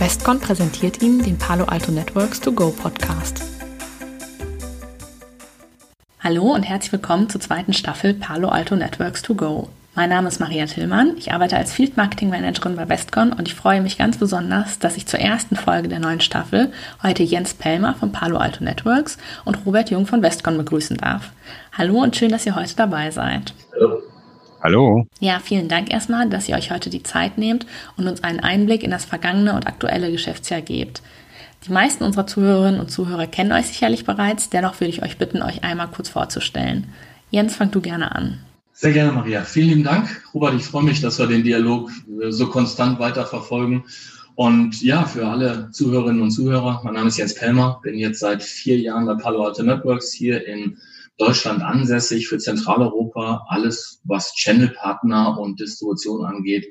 Westcon präsentiert Ihnen den Palo Alto Networks To Go Podcast. Hallo und herzlich willkommen zur zweiten Staffel Palo Alto Networks To Go. Mein Name ist Maria Tillmann. Ich arbeite als Field Marketing Managerin bei Westcon und ich freue mich ganz besonders, dass ich zur ersten Folge der neuen Staffel heute Jens Pellmer von Palo Alto Networks und Robert Jung von Westcon begrüßen darf. Hallo und schön, dass ihr heute dabei seid. Hallo. Hallo. Ja, vielen Dank erstmal, dass ihr euch heute die Zeit nehmt und uns einen Einblick in das vergangene und aktuelle Geschäftsjahr gebt. Die meisten unserer Zuhörerinnen und Zuhörer kennen euch sicherlich bereits, dennoch würde ich euch bitten, euch einmal kurz vorzustellen. Jens, fang du gerne an. Sehr gerne, Maria. Vielen lieben Dank. Robert, ich freue mich, dass wir den Dialog äh, so konstant weiterverfolgen. Und ja, für alle Zuhörerinnen und Zuhörer, mein Name ist Jens Pelmer, bin jetzt seit vier Jahren bei Palo Alto Networks hier in Deutschland ansässig für Zentraleuropa. Alles, was Channelpartner und Distribution angeht,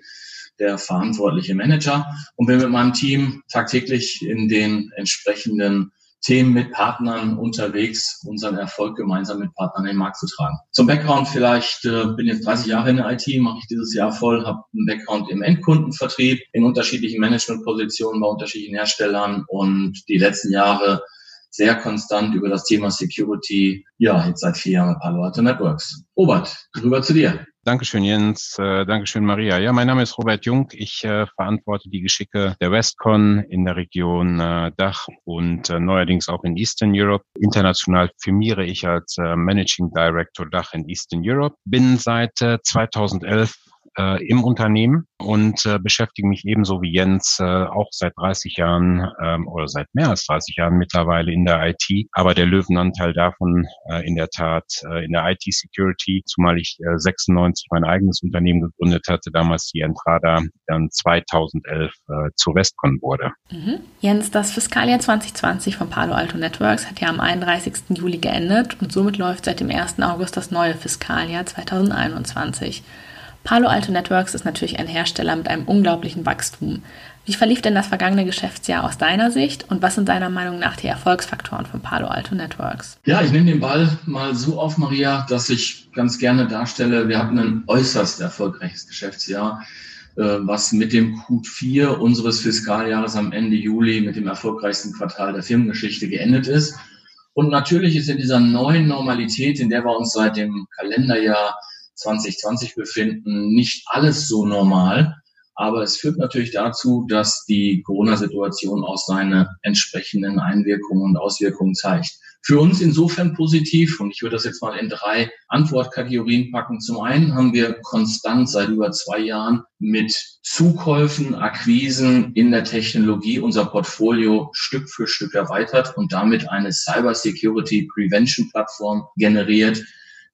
der verantwortliche Manager und bin mit meinem Team tagtäglich in den entsprechenden Themen mit Partnern unterwegs, unseren Erfolg gemeinsam mit Partnern in den Markt zu tragen. Zum Background vielleicht, äh, bin jetzt 30 Jahre in der IT, mache ich dieses Jahr voll, habe einen Background im Endkundenvertrieb, in unterschiedlichen Managementpositionen bei unterschiedlichen Herstellern und die letzten Jahre sehr konstant über das Thema Security, ja, jetzt seit vier Jahren Palo Alto Networks. Robert, rüber zu dir. Dankeschön, Jens. Äh, Dankeschön, Maria. Ja, mein Name ist Robert Jung. Ich äh, verantworte die Geschicke der Westcon in der Region äh, Dach und äh, neuerdings auch in Eastern Europe. International firmiere ich als äh, Managing Director Dach in Eastern Europe. Bin seit 2011 äh, im Unternehmen und äh, beschäftige mich ebenso wie Jens äh, auch seit 30 Jahren ähm, oder seit mehr als 30 Jahren mittlerweile in der IT, aber der Löwenanteil davon äh, in der Tat äh, in der IT-Security, zumal ich äh, 96 mein eigenes Unternehmen gegründet hatte, damals die Entrada dann 2011 äh, zu Westcon wurde. Mhm. Jens, das Fiskaljahr 2020 von Palo Alto Networks hat ja am 31. Juli geendet und somit läuft seit dem 1. August das neue Fiskaljahr 2021. Palo Alto Networks ist natürlich ein Hersteller mit einem unglaublichen Wachstum. Wie verlief denn das vergangene Geschäftsjahr aus deiner Sicht und was sind deiner Meinung nach die Erfolgsfaktoren von Palo Alto Networks? Ja, ich nehme den Ball mal so auf, Maria, dass ich ganz gerne darstelle, wir hatten ein äußerst erfolgreiches Geschäftsjahr, äh, was mit dem Q4 unseres Fiskaljahres am Ende Juli mit dem erfolgreichsten Quartal der Firmengeschichte geendet ist. Und natürlich ist in dieser neuen Normalität, in der wir uns seit dem Kalenderjahr 2020 befinden, nicht alles so normal. Aber es führt natürlich dazu, dass die Corona-Situation auch seine entsprechenden Einwirkungen und Auswirkungen zeigt. Für uns insofern positiv, und ich würde das jetzt mal in drei Antwortkategorien packen. Zum einen haben wir konstant seit über zwei Jahren mit Zukäufen, Akquisen in der Technologie unser Portfolio Stück für Stück erweitert und damit eine Cyber Security Prevention Plattform generiert,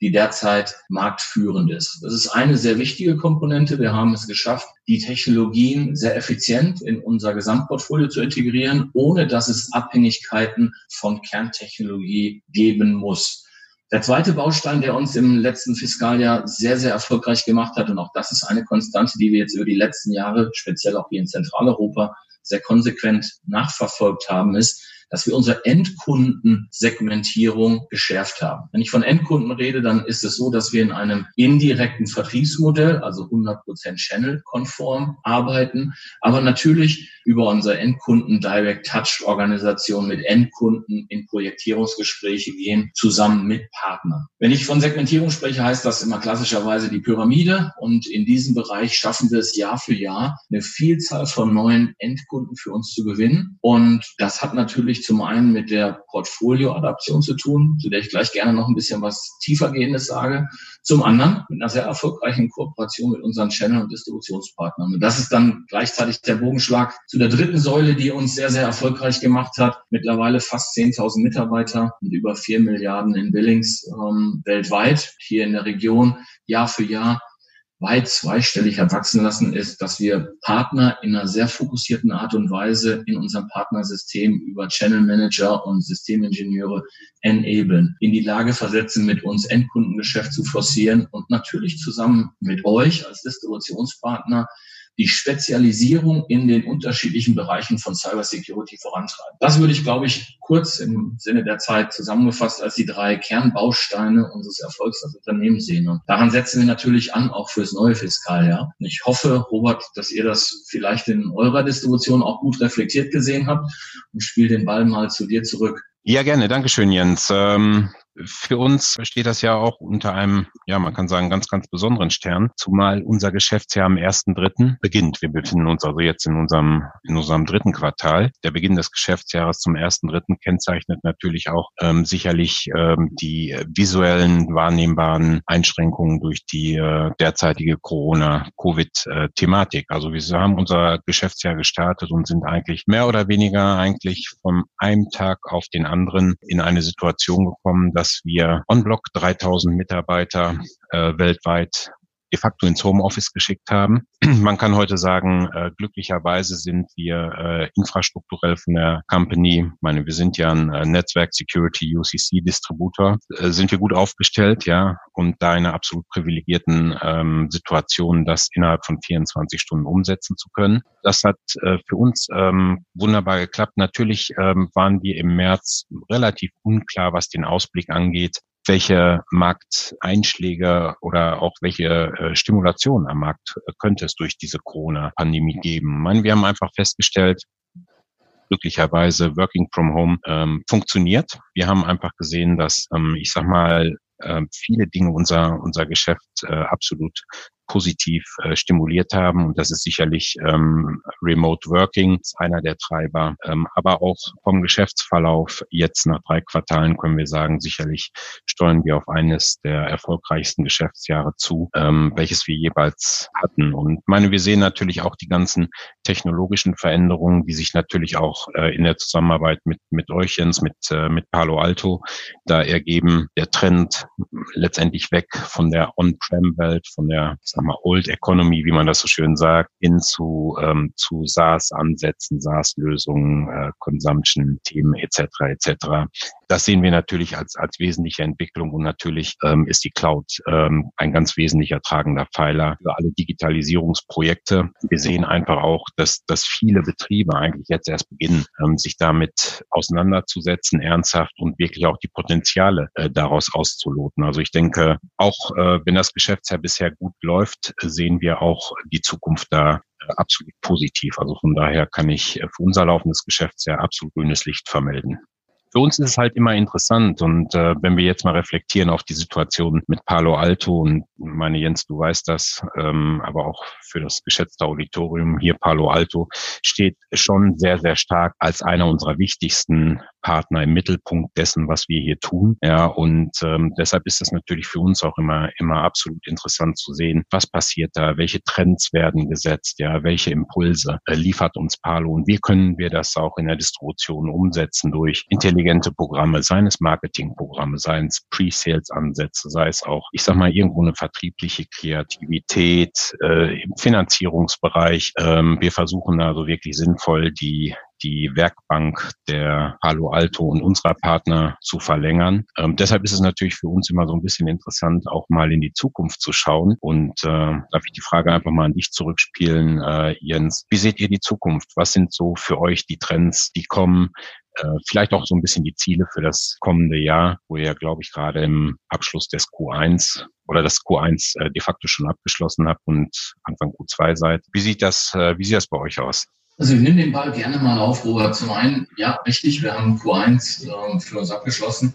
die derzeit marktführend ist. Das ist eine sehr wichtige Komponente. Wir haben es geschafft, die Technologien sehr effizient in unser Gesamtportfolio zu integrieren, ohne dass es Abhängigkeiten von Kerntechnologie geben muss. Der zweite Baustein, der uns im letzten Fiskaljahr sehr, sehr erfolgreich gemacht hat, und auch das ist eine Konstante, die wir jetzt über die letzten Jahre, speziell auch hier in Zentraleuropa, sehr konsequent nachverfolgt haben, ist, dass wir unsere Endkundensegmentierung geschärft haben. Wenn ich von Endkunden rede, dann ist es so, dass wir in einem indirekten Vertriebsmodell, also 100% Channel-konform arbeiten, aber natürlich über unsere Endkunden Direct Touch Organisation mit Endkunden in Projektierungsgespräche gehen, zusammen mit Partnern. Wenn ich von Segmentierung spreche, heißt das immer klassischerweise die Pyramide und in diesem Bereich schaffen wir es Jahr für Jahr, eine Vielzahl von neuen Endkunden für uns zu gewinnen und das hat natürlich zum einen mit der Portfolioadaption zu tun, zu der ich gleich gerne noch ein bisschen was tiefergehendes sage. Zum anderen mit einer sehr erfolgreichen Kooperation mit unseren Channel- und Distributionspartnern. Und das ist dann gleichzeitig der Bogenschlag zu der dritten Säule, die uns sehr, sehr erfolgreich gemacht hat. Mittlerweile fast 10.000 Mitarbeiter und über 4 Milliarden in Billings ähm, weltweit hier in der Region Jahr für Jahr weit zweistellig erwachsen lassen, ist, dass wir Partner in einer sehr fokussierten Art und Weise in unserem Partnersystem über Channel Manager und Systemingenieure enablen, in die Lage versetzen, mit uns Endkundengeschäft zu forcieren und natürlich zusammen mit euch als Distributionspartner die Spezialisierung in den unterschiedlichen Bereichen von Cybersecurity vorantreiben. Das würde ich, glaube ich, kurz im Sinne der Zeit zusammengefasst als die drei Kernbausteine unseres Erfolgs als Unternehmen sehen. Und daran setzen wir natürlich an, auch fürs neue Fiskaljahr. Und ich hoffe, Robert, dass ihr das vielleicht in eurer Distribution auch gut reflektiert gesehen habt und spiele den Ball mal zu dir zurück. Ja, gerne. Dankeschön, Jens. Ähm für uns steht das ja auch unter einem, ja, man kann sagen, ganz, ganz besonderen Stern, zumal unser Geschäftsjahr am 1.3. beginnt. Wir befinden uns also jetzt in unserem, in unserem dritten Quartal. Der Beginn des Geschäftsjahres zum 1.3. kennzeichnet natürlich auch ähm, sicherlich ähm, die visuellen, wahrnehmbaren Einschränkungen durch die äh, derzeitige Corona-Covid-Thematik. Also wir haben unser Geschäftsjahr gestartet und sind eigentlich mehr oder weniger eigentlich vom einem Tag auf den anderen in eine Situation gekommen, dass dass wir on-block 3000 Mitarbeiter äh, weltweit de facto ins Homeoffice geschickt haben. Man kann heute sagen, äh, glücklicherweise sind wir äh, infrastrukturell von der Company, meine, wir sind ja ein äh, Netzwerk Security UCC Distributor, äh, sind wir gut aufgestellt, ja, und da in einer absolut privilegierten ähm, Situation, das innerhalb von 24 Stunden umsetzen zu können. Das hat äh, für uns ähm, wunderbar geklappt. Natürlich ähm, waren wir im März relativ unklar, was den Ausblick angeht welche Markteinschläge oder auch welche äh, Stimulation am Markt äh, könnte es durch diese Corona-Pandemie geben. Ich meine, wir haben einfach festgestellt, glücklicherweise Working from Home ähm, funktioniert. Wir haben einfach gesehen, dass ähm, ich sag mal äh, viele Dinge unser unser Geschäft äh, absolut positiv äh, stimuliert haben. Und das ist sicherlich ähm, Remote Working, einer der Treiber. Ähm, aber auch vom Geschäftsverlauf jetzt nach drei Quartalen können wir sagen, sicherlich steuern wir auf eines der erfolgreichsten Geschäftsjahre zu, ähm, welches wir jeweils hatten. Und meine, wir sehen natürlich auch die ganzen technologischen Veränderungen, die sich natürlich auch äh, in der Zusammenarbeit mit, mit euch, Jens, mit, äh, mit Palo Alto da ergeben. Der Trend letztendlich weg von der On-Prem-Welt, von der sag mal, Old Economy, wie man das so schön sagt, hin zu, ähm, zu SaaS-Ansätzen, SaaS-Lösungen, äh, Consumption-Themen etc. etc. Das sehen wir natürlich als, als wesentliche Entwicklung und natürlich ähm, ist die Cloud ähm, ein ganz wesentlicher tragender Pfeiler für alle Digitalisierungsprojekte. Wir sehen einfach auch, dass, dass viele Betriebe eigentlich jetzt erst beginnen, ähm, sich damit auseinanderzusetzen, ernsthaft und wirklich auch die Potenziale äh, daraus auszuloten. Also ich denke, auch äh, wenn das Geschäftsjahr bisher gut läuft, sehen wir auch die Zukunft da äh, absolut positiv. Also von daher kann ich äh, für unser laufendes Geschäftsjahr absolut grünes Licht vermelden für uns ist es halt immer interessant und äh, wenn wir jetzt mal reflektieren auf die Situation mit Palo Alto und meine Jens, du weißt das, ähm, aber auch für das geschätzte Auditorium hier Palo Alto steht schon sehr, sehr stark als einer unserer wichtigsten Partner im Mittelpunkt dessen, was wir hier tun. Ja, und ähm, deshalb ist es natürlich für uns auch immer, immer absolut interessant zu sehen, was passiert da, welche Trends werden gesetzt, ja, welche Impulse äh, liefert uns Palo und wie können wir das auch in der Distribution umsetzen durch intelligente Programme, seien es Marketingprogramme, seien es Pre-Sales-Ansätze, sei es auch, ich sag mal, irgendwo eine vertriebliche Kreativität äh, im Finanzierungsbereich. Ähm, wir versuchen also wirklich sinnvoll die die Werkbank der Palo Alto und unserer Partner zu verlängern. Ähm, deshalb ist es natürlich für uns immer so ein bisschen interessant, auch mal in die Zukunft zu schauen. Und äh, darf ich die Frage einfach mal an dich zurückspielen, äh, Jens. Wie seht ihr die Zukunft? Was sind so für euch die Trends, die kommen? Äh, vielleicht auch so ein bisschen die Ziele für das kommende Jahr, wo ihr, glaube ich, gerade im Abschluss des Q1 oder das Q1 äh, de facto schon abgeschlossen habt und Anfang Q2 seid. Wie sieht das, äh, wie sieht das bei euch aus? Also ich nehme den Ball gerne mal auf, Robert. Zum einen, ja, richtig, wir haben Q1 äh, für uns abgeschlossen.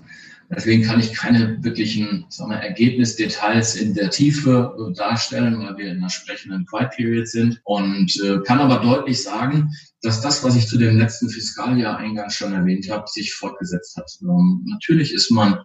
Deswegen kann ich keine wirklichen sagen wir, Ergebnisdetails in der Tiefe äh, darstellen, weil wir in einer sprechenden Quiet Period sind. Und äh, kann aber deutlich sagen, dass das, was ich zu dem letzten Fiskaljahr eingangs schon erwähnt habe, sich fortgesetzt hat. Ähm, natürlich ist man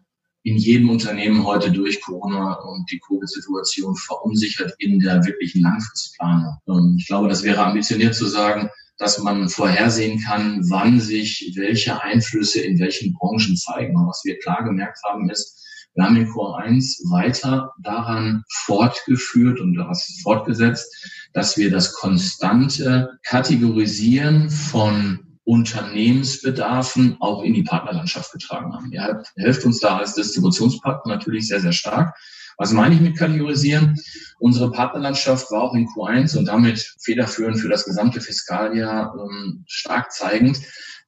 in jedem Unternehmen heute durch Corona und die Covid-Situation verunsichert in der wirklichen Langfristplanung. Ähm, ich glaube, das wäre ambitioniert zu sagen, dass man vorhersehen kann, wann sich welche Einflüsse in welchen Branchen zeigen. Und was wir klar gemerkt haben, ist, wir haben in Core 1 weiter daran fortgeführt und daraus fortgesetzt, dass wir das konstante Kategorisieren von Unternehmensbedarfen auch in die Partnerlandschaft getragen haben. Ihr helft uns da als Distributionspartner natürlich sehr, sehr stark. Was meine ich mit kategorisieren? Unsere Partnerlandschaft war auch in Q1 und damit federführend für das gesamte Fiskaljahr ähm, stark zeigend,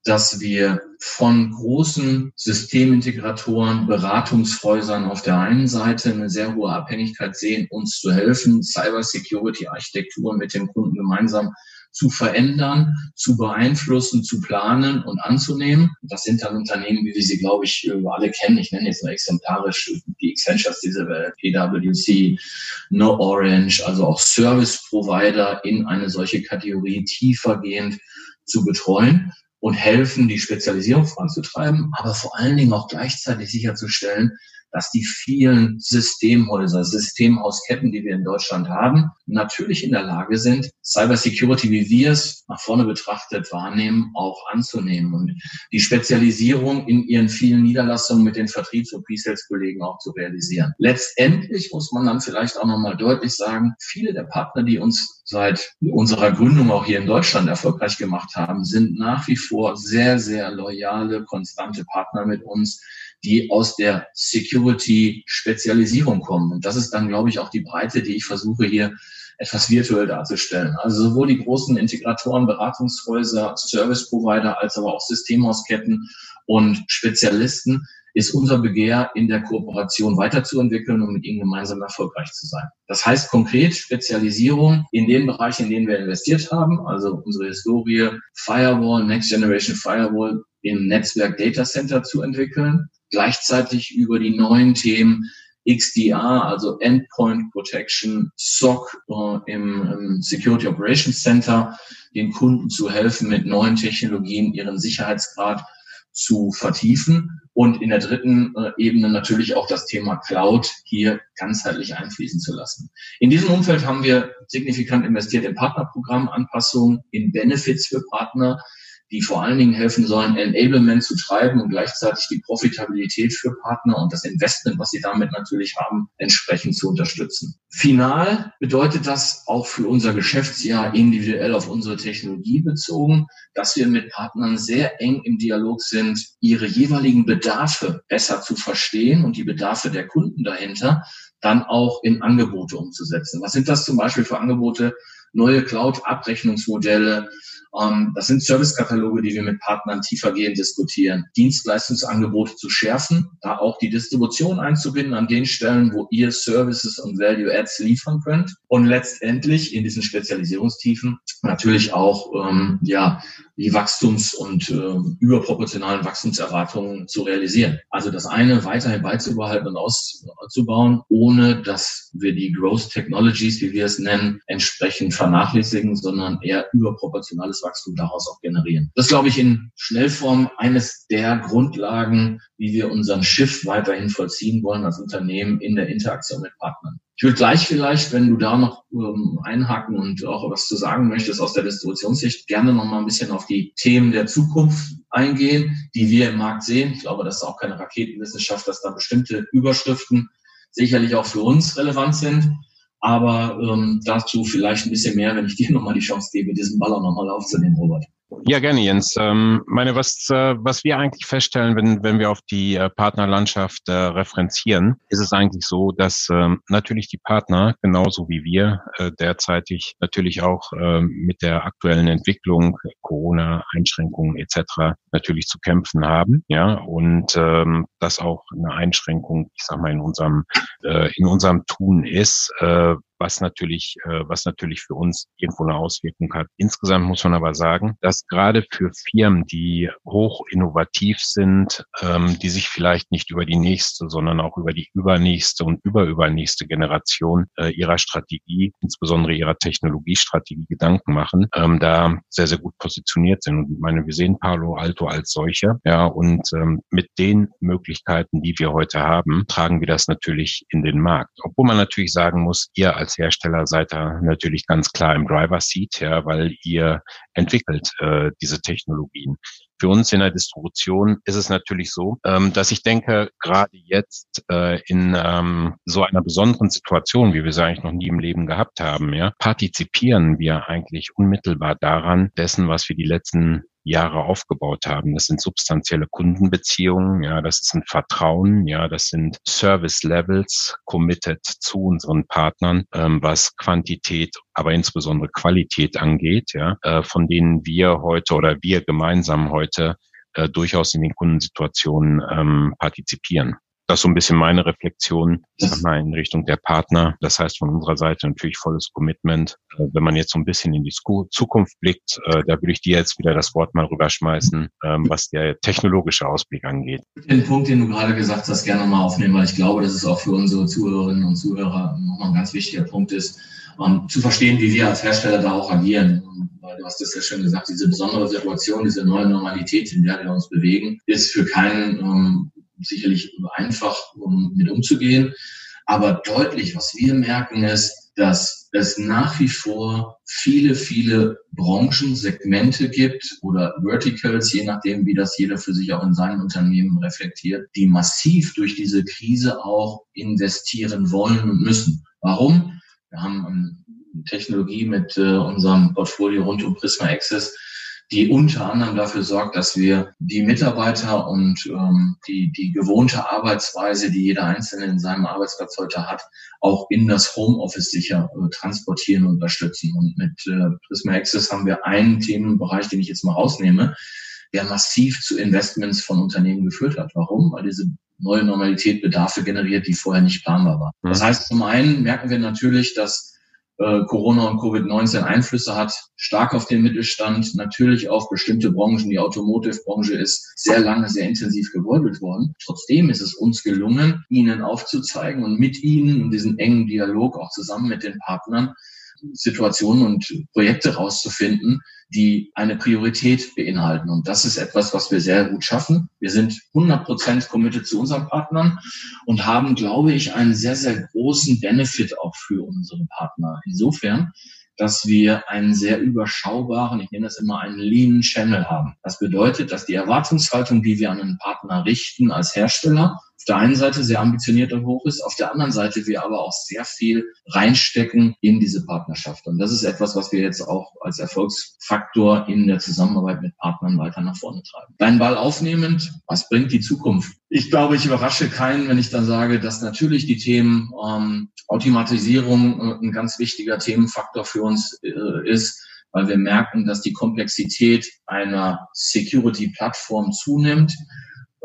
dass wir von großen Systemintegratoren, Beratungshäusern auf der einen Seite eine sehr hohe Abhängigkeit sehen, uns zu helfen, Cybersecurity-Architekturen mit dem Kunden gemeinsam zu verändern, zu beeinflussen, zu planen und anzunehmen. Das sind dann Unternehmen, wie wir sie, glaube ich, alle kennen. Ich nenne jetzt nur exemplarisch die Accentures dieser Welt, PwC, No Orange, also auch Service Provider in eine solche Kategorie tiefergehend zu betreuen und helfen, die Spezialisierung voranzutreiben, aber vor allen Dingen auch gleichzeitig sicherzustellen, dass die vielen Systemhäuser, Systemhausketten, die wir in Deutschland haben, natürlich in der Lage sind, Cybersecurity, wie wir es nach vorne betrachtet wahrnehmen, auch anzunehmen und die Spezialisierung in ihren vielen Niederlassungen mit den Vertriebs- und Pre-Sales-Kollegen auch zu realisieren. Letztendlich muss man dann vielleicht auch nochmal deutlich sagen, viele der Partner, die uns seit unserer Gründung auch hier in Deutschland erfolgreich gemacht haben, sind nach wie vor sehr, sehr loyale, konstante Partner mit uns, die aus der Security-Spezialisierung kommen. Und das ist dann, glaube ich, auch die Breite, die ich versuche hier etwas virtuell darzustellen. Also sowohl die großen Integratoren, Beratungshäuser, Service-Provider als aber auch Systemhausketten und Spezialisten ist unser Begehr, in der Kooperation weiterzuentwickeln und mit ihnen gemeinsam erfolgreich zu sein. Das heißt konkret Spezialisierung in den Bereichen, in denen wir investiert haben, also unsere Historie Firewall, Next Generation Firewall im Netzwerk Data Center zu entwickeln, gleichzeitig über die neuen Themen XDR, also Endpoint Protection, SOC äh, im, im Security Operations Center, den Kunden zu helfen, mit neuen Technologien ihren Sicherheitsgrad zu vertiefen und in der dritten äh, Ebene natürlich auch das Thema Cloud hier ganzheitlich einfließen zu lassen. In diesem Umfeld haben wir signifikant investiert in Partnerprogrammanpassungen, in Benefits für Partner, die vor allen Dingen helfen sollen, Enablement zu treiben und gleichzeitig die Profitabilität für Partner und das Investment, was sie damit natürlich haben, entsprechend zu unterstützen. Final bedeutet das auch für unser Geschäftsjahr individuell auf unsere Technologie bezogen, dass wir mit Partnern sehr eng im Dialog sind, ihre jeweiligen Bedarfe besser zu verstehen und die Bedarfe der Kunden dahinter dann auch in Angebote umzusetzen. Was sind das zum Beispiel für Angebote? Neue Cloud-Abrechnungsmodelle, das sind Servicekataloge, die wir mit Partnern tiefergehend diskutieren. Dienstleistungsangebote zu schärfen, da auch die Distribution einzubinden an den Stellen, wo ihr Services und Value Adds liefern könnt. Und letztendlich in diesen Spezialisierungstiefen natürlich auch ähm, ja die Wachstums- und äh, überproportionalen Wachstumserwartungen zu realisieren. Also das eine weiterhin beizubehalten und auszubauen, ohne dass wir die Growth Technologies, wie wir es nennen, entsprechend vernachlässigen, sondern eher überproportionales Wachstum daraus auch generieren. Das glaube ich in Schnellform eines der Grundlagen, wie wir unseren Schiff weiterhin vollziehen wollen als Unternehmen in der Interaktion mit Partnern. Ich würde gleich vielleicht, wenn du da noch ähm, einhaken und auch was zu sagen möchtest aus der Distributionssicht, gerne noch mal ein bisschen auf die Themen der Zukunft eingehen, die wir im Markt sehen. Ich glaube, das ist auch keine Raketenwissenschaft, dass da bestimmte Überschriften sicherlich auch für uns relevant sind. Aber ähm, dazu vielleicht ein bisschen mehr, wenn ich dir nochmal die Chance gebe, diesen Ball auch nochmal aufzunehmen, Robert. Ja, gerne, Jens. Ähm, meine, was, äh, was wir eigentlich feststellen, wenn, wenn wir auf die äh, Partnerlandschaft äh, referenzieren, ist es eigentlich so, dass ähm, natürlich die Partner, genauso wie wir, äh, derzeitig natürlich auch äh, mit der aktuellen Entwicklung, Corona-Einschränkungen etc. natürlich zu kämpfen haben. Ja, und ähm, das auch eine Einschränkung, ich sag mal, in unserem, äh, in unserem Tun ist, äh, was natürlich, äh, was natürlich für uns irgendwo eine Auswirkung hat. Insgesamt muss man aber sagen, dass gerade für Firmen, die hoch innovativ sind, ähm, die sich vielleicht nicht über die nächste, sondern auch über die übernächste und überübernächste Generation äh, ihrer Strategie, insbesondere ihrer Technologiestrategie Gedanken machen, ähm, da sehr, sehr gut positioniert sind. Und ich meine, wir sehen Palo Alto als solche, ja, und ähm, mit den Möglichkeiten, die wir heute haben, tragen wir das natürlich in den Markt. Obwohl man natürlich sagen muss, ihr als als Hersteller seid ihr natürlich ganz klar im Driver Seat, ja, weil ihr entwickelt äh, diese Technologien. Für uns in der Distribution ist es natürlich so, ähm, dass ich denke, gerade jetzt äh, in ähm, so einer besonderen Situation, wie wir es eigentlich noch nie im Leben gehabt haben, ja, partizipieren wir eigentlich unmittelbar daran, dessen, was wir die letzten Jahre aufgebaut haben. Das sind substanzielle Kundenbeziehungen, ja, das ist ein Vertrauen, ja, das sind Service Levels committed zu unseren Partnern, ähm, was Quantität, aber insbesondere Qualität angeht, ja, äh, von denen wir heute oder wir gemeinsam heute äh, durchaus in den Kundensituationen ähm, partizipieren. Das ist so ein bisschen meine Reflexion mal, in Richtung der Partner. Das heißt von unserer Seite natürlich volles Commitment. Äh, wenn man jetzt so ein bisschen in die Zukunft blickt, äh, da würde ich dir jetzt wieder das Wort mal rüberschmeißen, ähm, was der technologische Ausblick angeht. Den Punkt, den du gerade gesagt hast, gerne mal aufnehmen, weil ich glaube, dass es auch für unsere Zuhörerinnen und Zuhörer nochmal ein ganz wichtiger Punkt ist, um, ähm, zu verstehen, wie wir als Hersteller da auch agieren. Weil du hast es ja schon gesagt, diese besondere Situation, diese neue Normalität, in der wir uns bewegen, ist für keinen ähm, sicherlich einfach, um mit umzugehen. Aber deutlich, was wir merken, ist, dass es nach wie vor viele, viele Branchensegmente gibt oder Verticals, je nachdem, wie das jeder für sich auch in seinem Unternehmen reflektiert, die massiv durch diese Krise auch investieren wollen und müssen. Warum? Wir haben Technologie mit äh, unserem Portfolio rund um Prisma Access die unter anderem dafür sorgt, dass wir die Mitarbeiter und ähm, die, die gewohnte Arbeitsweise, die jeder Einzelne in seinem Arbeitsplatz heute hat, auch in das Homeoffice sicher äh, transportieren und unterstützen. Und mit äh, Prisma Access haben wir einen Themenbereich, den ich jetzt mal rausnehme, der massiv zu Investments von Unternehmen geführt hat. Warum? Weil diese neue Normalität Bedarfe generiert, die vorher nicht planbar waren. Das heißt, zum einen merken wir natürlich, dass äh, Corona und Covid-19 Einflüsse hat, stark auf den Mittelstand, natürlich auf bestimmte Branchen. Die Automotive-Branche ist sehr lange, sehr intensiv gebeutelt worden. Trotzdem ist es uns gelungen, ihnen aufzuzeigen und mit ihnen in diesen engen Dialog auch zusammen mit den Partnern Situationen und Projekte rauszufinden, die eine Priorität beinhalten. Und das ist etwas, was wir sehr gut schaffen. Wir sind 100 Prozent committed zu unseren Partnern und haben, glaube ich, einen sehr, sehr großen Benefit auch für unsere Partner. Insofern, dass wir einen sehr überschaubaren, ich nenne das immer einen lean Channel haben. Das bedeutet, dass die Erwartungshaltung, die wir an einen Partner richten als Hersteller, der einen Seite sehr ambitioniert und hoch ist, auf der anderen Seite wir aber auch sehr viel reinstecken in diese Partnerschaft. Und das ist etwas, was wir jetzt auch als Erfolgsfaktor in der Zusammenarbeit mit Partnern weiter nach vorne treiben. Deinen Ball aufnehmend, was bringt die Zukunft? Ich glaube, ich überrasche keinen, wenn ich dann sage, dass natürlich die Themen ähm, Automatisierung äh, ein ganz wichtiger Themenfaktor für uns äh, ist weil wir merken, dass die Komplexität einer Security-Plattform zunimmt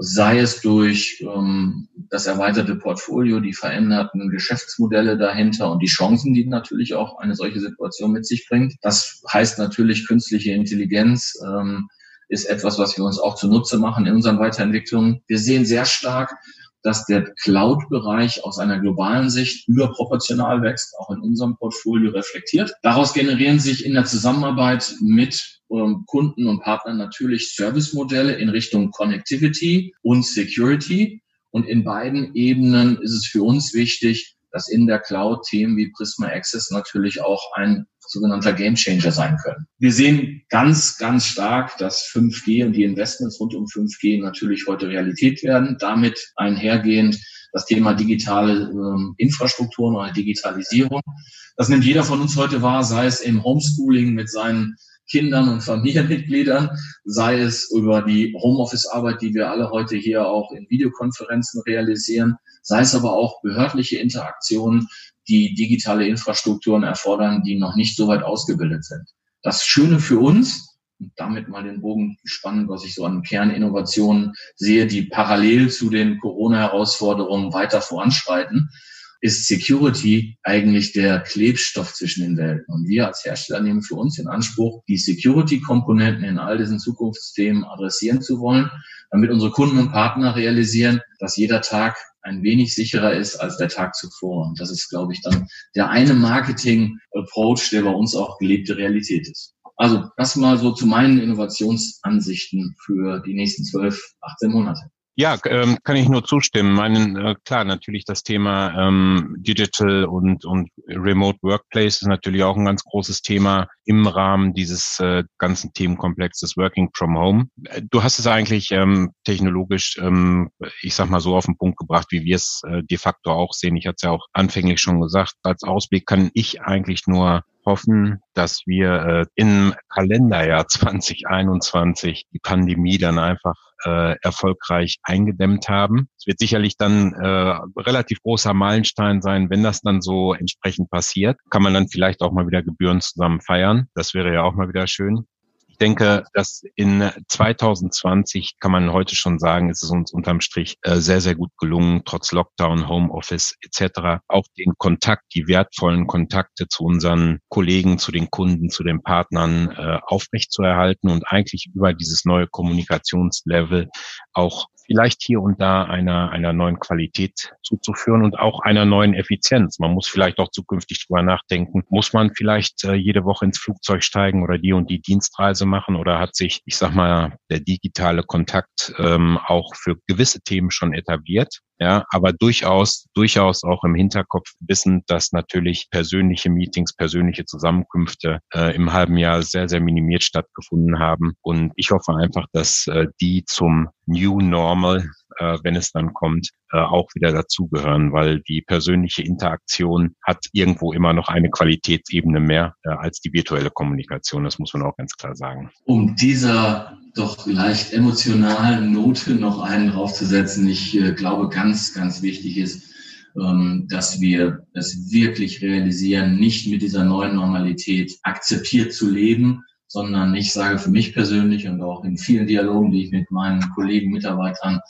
sei es durch ähm, das erweiterte Portfolio, die veränderten Geschäftsmodelle dahinter und die Chancen, die natürlich auch eine solche Situation mit sich bringt. Das heißt natürlich, künstliche Intelligenz ähm, ist etwas, was wir uns auch zunutze machen in unseren Weiterentwicklungen. Wir sehen sehr stark, dass der Cloud-Bereich aus einer globalen Sicht überproportional wächst, auch in unserem Portfolio reflektiert. Daraus generieren sich in der Zusammenarbeit mit ähm, Kunden und Partnern natürlich Servicemodelle in Richtung Connectivity und Security. Und in beiden Ebenen ist es für uns wichtig, dass in der Cloud Themen wie Prisma Access natürlich auch ein sogenannter Gamechanger sein können. Wir sehen ganz, ganz stark, dass 5G und die Investments rund um 5G natürlich heute Realität werden. Damit einhergehend das Thema digitale ähm, Infrastrukturen oder Digitalisierung. Das nimmt jeder von uns heute wahr, sei es im Homeschooling mit seinen Kindern und Familienmitgliedern, sei es über die Homeoffice-Arbeit, die wir alle heute hier auch in Videokonferenzen realisieren, sei es aber auch behördliche Interaktionen, die digitale Infrastrukturen erfordern, die noch nicht so weit ausgebildet sind. Das Schöne für uns, und damit mal den Bogen spannend, was ich so an Kerninnovationen sehe, die parallel zu den Corona-Herausforderungen weiter voranschreiten, ist Security eigentlich der Klebstoff zwischen den Welten. Und wir als Hersteller nehmen für uns in Anspruch, die Security-Komponenten in all diesen Zukunftsthemen adressieren zu wollen, damit unsere Kunden und Partner realisieren, dass jeder Tag ein wenig sicherer ist als der Tag zuvor. Und das ist, glaube ich, dann der eine Marketing-Approach, der bei uns auch gelebte Realität ist. Also das mal so zu meinen Innovationsansichten für die nächsten 12, 18 Monate. Ja, ähm, kann ich nur zustimmen. Meinen, äh, klar, natürlich das Thema ähm, Digital und, und Remote Workplace ist natürlich auch ein ganz großes Thema im Rahmen dieses äh, ganzen Themenkomplexes Working from Home. Äh, du hast es eigentlich ähm, technologisch, ähm, ich sag mal so auf den Punkt gebracht, wie wir es äh, de facto auch sehen. Ich hatte es ja auch anfänglich schon gesagt. Als Ausblick kann ich eigentlich nur hoffen, dass wir äh, im Kalenderjahr 2021 die Pandemie dann einfach äh, erfolgreich eingedämmt haben. Es wird sicherlich dann äh, relativ großer Meilenstein sein, wenn das dann so entsprechend passiert. Kann man dann vielleicht auch mal wieder Gebühren zusammen feiern. Das wäre ja auch mal wieder schön denke, dass in 2020 kann man heute schon sagen, ist es uns unterm Strich äh, sehr, sehr gut gelungen, trotz Lockdown, Homeoffice etc. auch den Kontakt, die wertvollen Kontakte zu unseren Kollegen, zu den Kunden, zu den Partnern äh, aufrechtzuerhalten und eigentlich über dieses neue Kommunikationslevel auch vielleicht hier und da einer, einer neuen Qualität zuzuführen und auch einer neuen Effizienz. Man muss vielleicht auch zukünftig drüber nachdenken, muss man vielleicht äh, jede Woche ins Flugzeug steigen oder die und die Dienstreise machen oder hat sich, ich sag mal, der digitale Kontakt ähm, auch für gewisse Themen schon etabliert? Ja, aber durchaus, durchaus auch im Hinterkopf wissen, dass natürlich persönliche Meetings, persönliche Zusammenkünfte äh, im halben Jahr sehr, sehr minimiert stattgefunden haben. Und ich hoffe einfach, dass äh, die zum New Normal äh, wenn es dann kommt, äh, auch wieder dazugehören, weil die persönliche Interaktion hat irgendwo immer noch eine Qualitätsebene mehr äh, als die virtuelle Kommunikation. Das muss man auch ganz klar sagen. Um dieser doch leicht emotionalen Note noch einen draufzusetzen, ich äh, glaube, ganz, ganz wichtig ist, ähm, dass wir es wirklich realisieren, nicht mit dieser neuen Normalität akzeptiert zu leben, sondern ich sage für mich persönlich und auch in vielen Dialogen, die ich mit meinen Kollegen, Mitarbeitern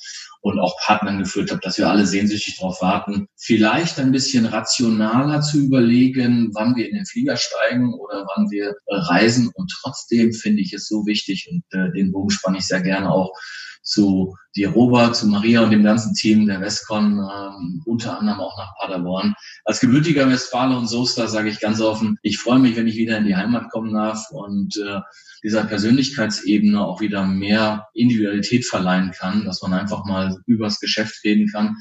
und auch Partnern geführt habe, dass wir alle sehnsüchtig darauf warten, vielleicht ein bisschen rationaler zu überlegen, wann wir in den Flieger steigen oder wann wir reisen. Und trotzdem finde ich es so wichtig und äh, den Bogen spanne ich sehr gerne auch zu dir, zu Maria und dem ganzen Team der Westcon, ähm, unter anderem auch nach Paderborn. Als gebürtiger Westfale und Soester sage ich ganz offen, ich freue mich, wenn ich wieder in die Heimat kommen darf und äh, dieser Persönlichkeitsebene auch wieder mehr Individualität verleihen kann, dass man einfach mal übers Geschäft reden kann.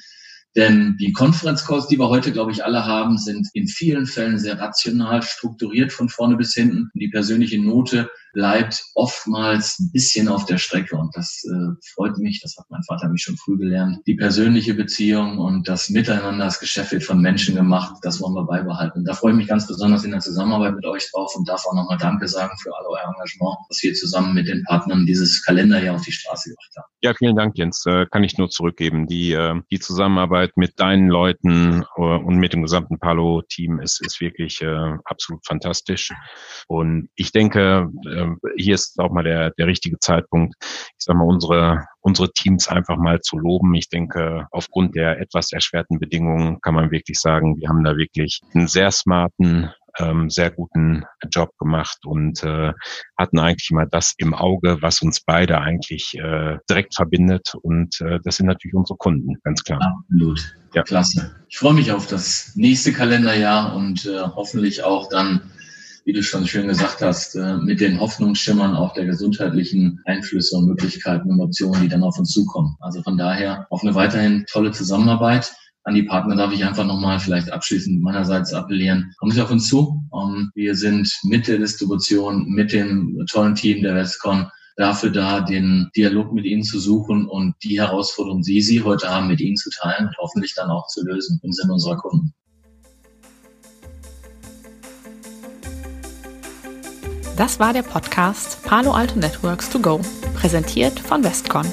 Denn die Conference Calls, die wir heute, glaube ich, alle haben, sind in vielen Fällen sehr rational strukturiert von vorne bis hinten. Die persönliche Note bleibt oftmals ein bisschen auf der Strecke und das äh, freut mich, das hat mein Vater mich schon früh gelernt. Die persönliche Beziehung und das Miteinander, das Geschäft wird von Menschen gemacht, das wollen wir beibehalten. Da freue ich mich ganz besonders in der Zusammenarbeit mit euch drauf und darf auch nochmal Danke sagen für all euer Engagement, was wir zusammen mit den Partnern dieses Kalenderjahr auf die Straße gebracht haben. Ja, vielen Dank, Jens. Äh, kann ich nur zurückgeben. Die, äh, die Zusammenarbeit mit deinen Leuten äh, und mit dem gesamten Palo-Team ist, ist wirklich absolut fantastisch. Und ich denke, äh, hier ist auch mal der, der richtige Zeitpunkt, ich sag mal, unsere, unsere Teams einfach mal zu loben. Ich denke, aufgrund der etwas erschwerten Bedingungen kann man wirklich sagen, wir haben da wirklich einen sehr smarten, ähm, sehr guten Job gemacht und äh, hatten eigentlich mal das im Auge, was uns beide eigentlich äh, direkt verbindet. Und äh, das sind natürlich unsere Kunden, ganz klar. Absolut. Ja. Klasse. Ich freue mich auf das nächste Kalenderjahr und äh, hoffentlich auch dann wie du schon schön gesagt hast, äh, mit den Hoffnungsschimmern auch der gesundheitlichen Einflüsse und Möglichkeiten und Optionen, die dann auf uns zukommen. Also von daher auf eine weiterhin tolle Zusammenarbeit. An die Partner darf ich einfach nochmal vielleicht abschließend meinerseits appellieren. Kommen Sie auf uns zu. Ähm, wir sind mit der Distribution, mit dem tollen Team der Westcon dafür da, den Dialog mit Ihnen zu suchen und die Herausforderungen, die Sie heute haben, mit Ihnen zu teilen und hoffentlich dann auch zu lösen im Sinne unserer Kunden. Das war der Podcast Palo Alto Networks to Go, präsentiert von Westcon.